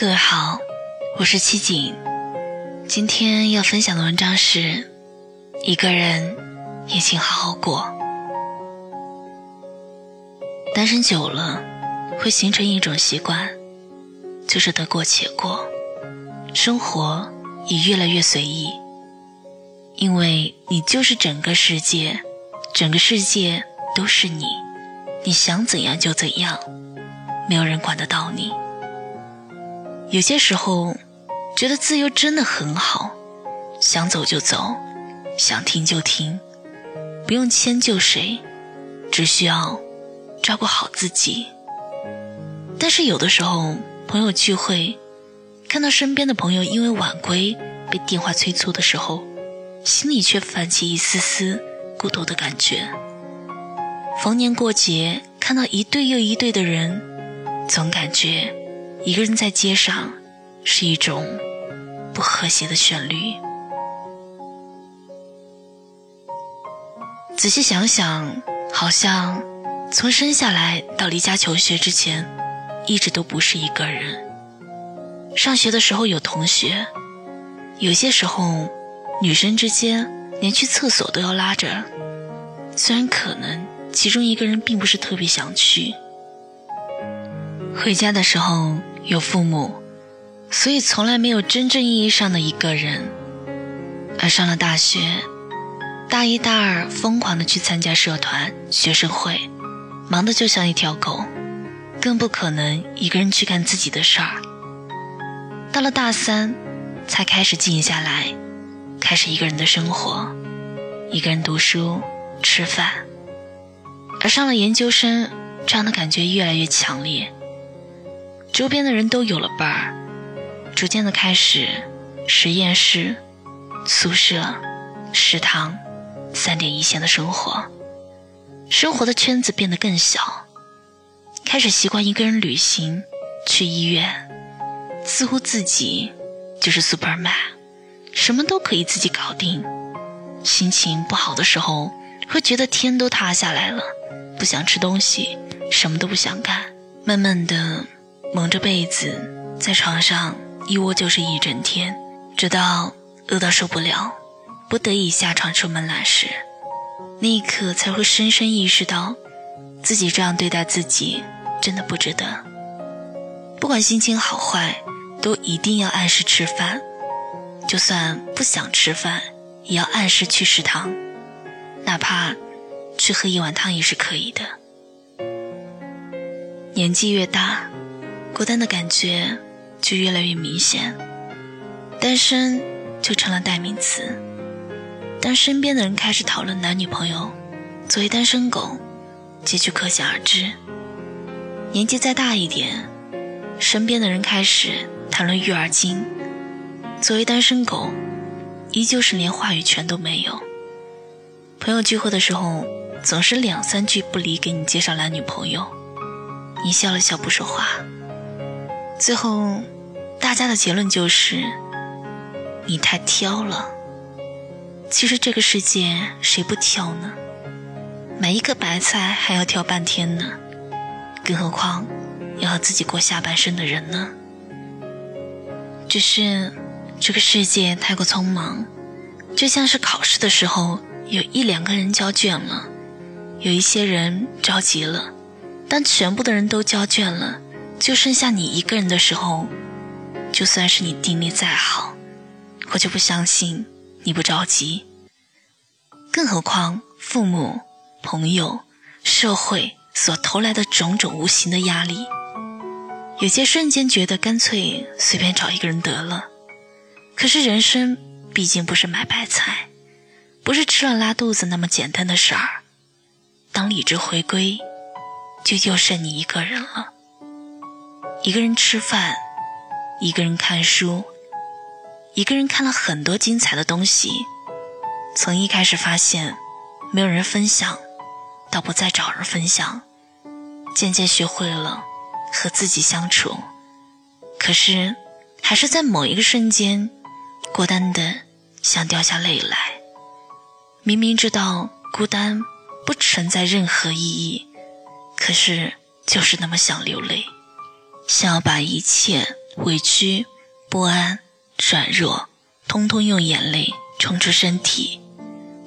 各位好，我是七锦。今天要分享的文章是：一个人也请好好过。单身久了，会形成一种习惯，就是得过且过，生活也越来越随意。因为你就是整个世界，整个世界都是你，你想怎样就怎样，没有人管得到你。有些时候，觉得自由真的很好，想走就走，想停就停，不用迁就谁，只需要照顾好自己。但是有的时候，朋友聚会，看到身边的朋友因为晚归被电话催促的时候，心里却泛起一丝丝孤独的感觉。逢年过节，看到一对又一对的人，总感觉。一个人在街上，是一种不和谐的旋律。仔细想想，好像从生下来到离家求学之前，一直都不是一个人。上学的时候有同学，有些时候女生之间连去厕所都要拉着，虽然可能其中一个人并不是特别想去。回家的时候有父母，所以从来没有真正意义上的一个人。而上了大学，大一、大二疯狂的去参加社团、学生会，忙得就像一条狗，更不可能一个人去干自己的事儿。到了大三，才开始静下来，开始一个人的生活，一个人读书、吃饭。而上了研究生，这样的感觉越来越强烈。周边的人都有了伴儿，逐渐的开始实验室、宿舍、食堂三点一线的生活，生活的圈子变得更小，开始习惯一个人旅行、去医院，似乎自己就是 Superman，什么都可以自己搞定。心情不好的时候，会觉得天都塌下来了，不想吃东西，什么都不想干，慢慢的。蒙着被子在床上一窝就是一整天，直到饿到受不了，不得已下床出门来时，那一刻才会深深意识到，自己这样对待自己真的不值得。不管心情好坏，都一定要按时吃饭，就算不想吃饭，也要按时去食堂，哪怕去喝一碗汤也是可以的。年纪越大。孤单的感觉就越来越明显，单身就成了代名词。当身边的人开始讨论男女朋友，作为单身狗，结局可想而知。年纪再大一点，身边的人开始谈论育儿经，作为单身狗，依旧是连话语权都没有。朋友聚会的时候，总是两三句不离给你介绍男女朋友，你笑了笑不说话。最后，大家的结论就是你太挑了。其实这个世界谁不挑呢？买一个白菜还要挑半天呢，更何况要和自己过下半生的人呢？只是这个世界太过匆忙，就像是考试的时候，有一两个人交卷了，有一些人着急了，当全部的人都交卷了。就剩下你一个人的时候，就算是你定力再好，我就不相信你不着急。更何况父母、朋友、社会所投来的种种无形的压力，有些瞬间觉得干脆随便找一个人得了。可是人生毕竟不是买白菜，不是吃了拉肚子那么简单的事儿。当理智回归，就又剩你一个人了。一个人吃饭，一个人看书，一个人看了很多精彩的东西。从一开始发现没有人分享，到不再找人分享，渐渐学会了和自己相处。可是，还是在某一个瞬间，孤单的想掉下泪来。明明知道孤单不存在任何意义，可是就是那么想流泪。想要把一切委屈、不安、软弱，通通用眼泪冲出身体。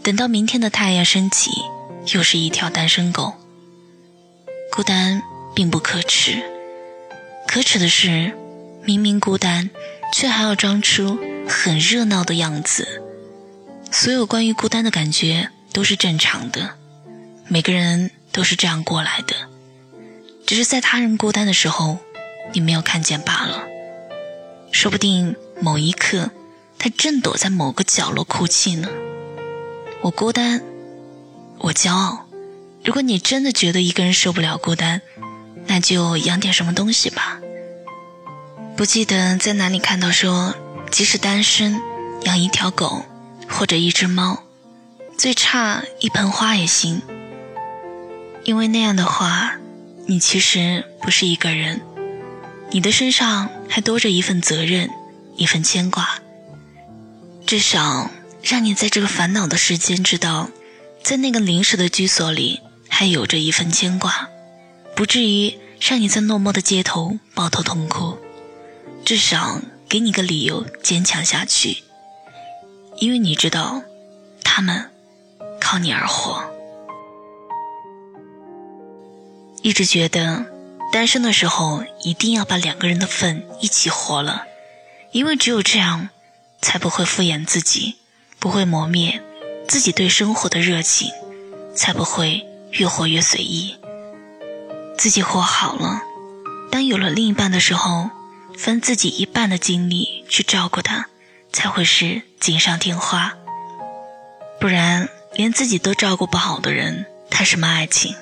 等到明天的太阳升起，又是一条单身狗。孤单并不可耻，可耻的是，明明孤单，却还要装出很热闹的样子。所有关于孤单的感觉都是正常的，每个人都是这样过来的，只是在他人孤单的时候，你没有看见罢了。说不定某一刻，他正躲在某个角落哭泣呢。我孤单，我骄傲。如果你真的觉得一个人受不了孤单，那就养点什么东西吧。不记得在哪里看到说，即使单身，养一条狗或者一只猫，最差一盆花也行。因为那样的话，你其实不是一个人，你的身上还多着一份责任，一份牵挂。至少让你在这个烦恼的时间知道，在那个临时的居所里。还有着一份牵挂，不至于让你在落寞的街头抱头痛哭，至少给你个理由坚强下去。因为你知道，他们靠你而活。一直觉得，单身的时候一定要把两个人的份一起活了，因为只有这样，才不会敷衍自己，不会磨灭自己对生活的热情，才不会。越活越随意，自己活好了。当有了另一半的时候，分自己一半的精力去照顾他，才会是锦上添花。不然，连自己都照顾不好的人，谈什么爱情？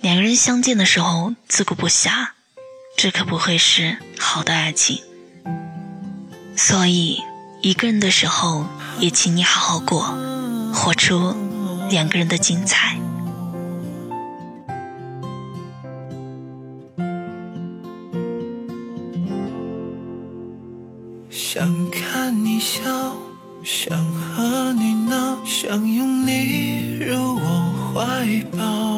两个人相见的时候自顾不暇，这可不会是好的爱情。所以，一个人的时候，也请你好好过，活出两个人的精彩。想看你笑，想和你闹，想拥你入我怀抱。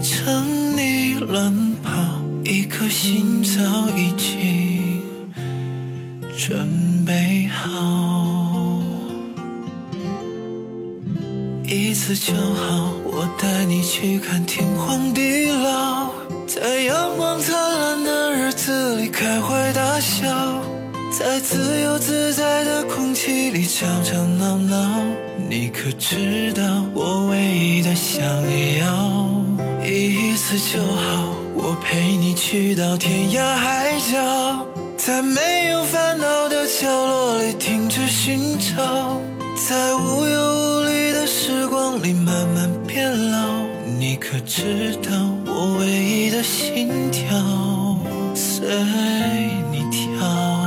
一次就好，我带你去看天荒地老，在阳光灿烂的日子里开怀大笑，在自由自在的空气里吵吵闹闹。你可知道我唯一的想要，一次就好，我陪你去到天涯海角，在没有烦恼的角落里停止寻找，在无忧无里慢慢变老。你可知道我唯一的心跳，随你跳。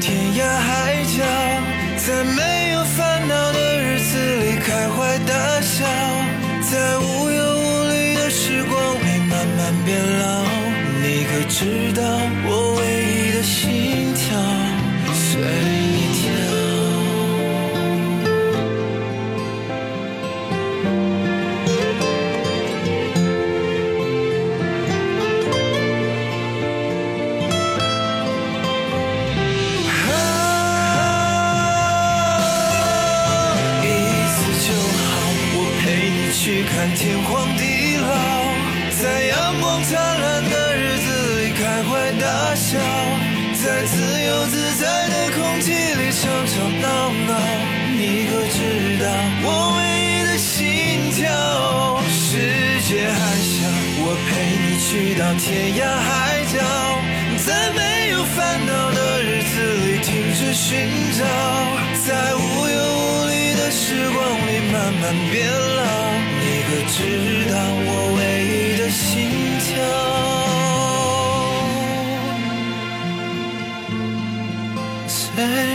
天涯海角，在没有烦恼的日子里开怀大笑，在无忧无虑的时光里慢慢变老。你可知道我在自由自在的空气里吵吵闹闹。你可知道我唯一的心跳？世界还小，我陪你去到天涯海角，在没有烦恼的日子里停止寻找，在无忧无虑的时光里慢慢变老。跳？随你跳。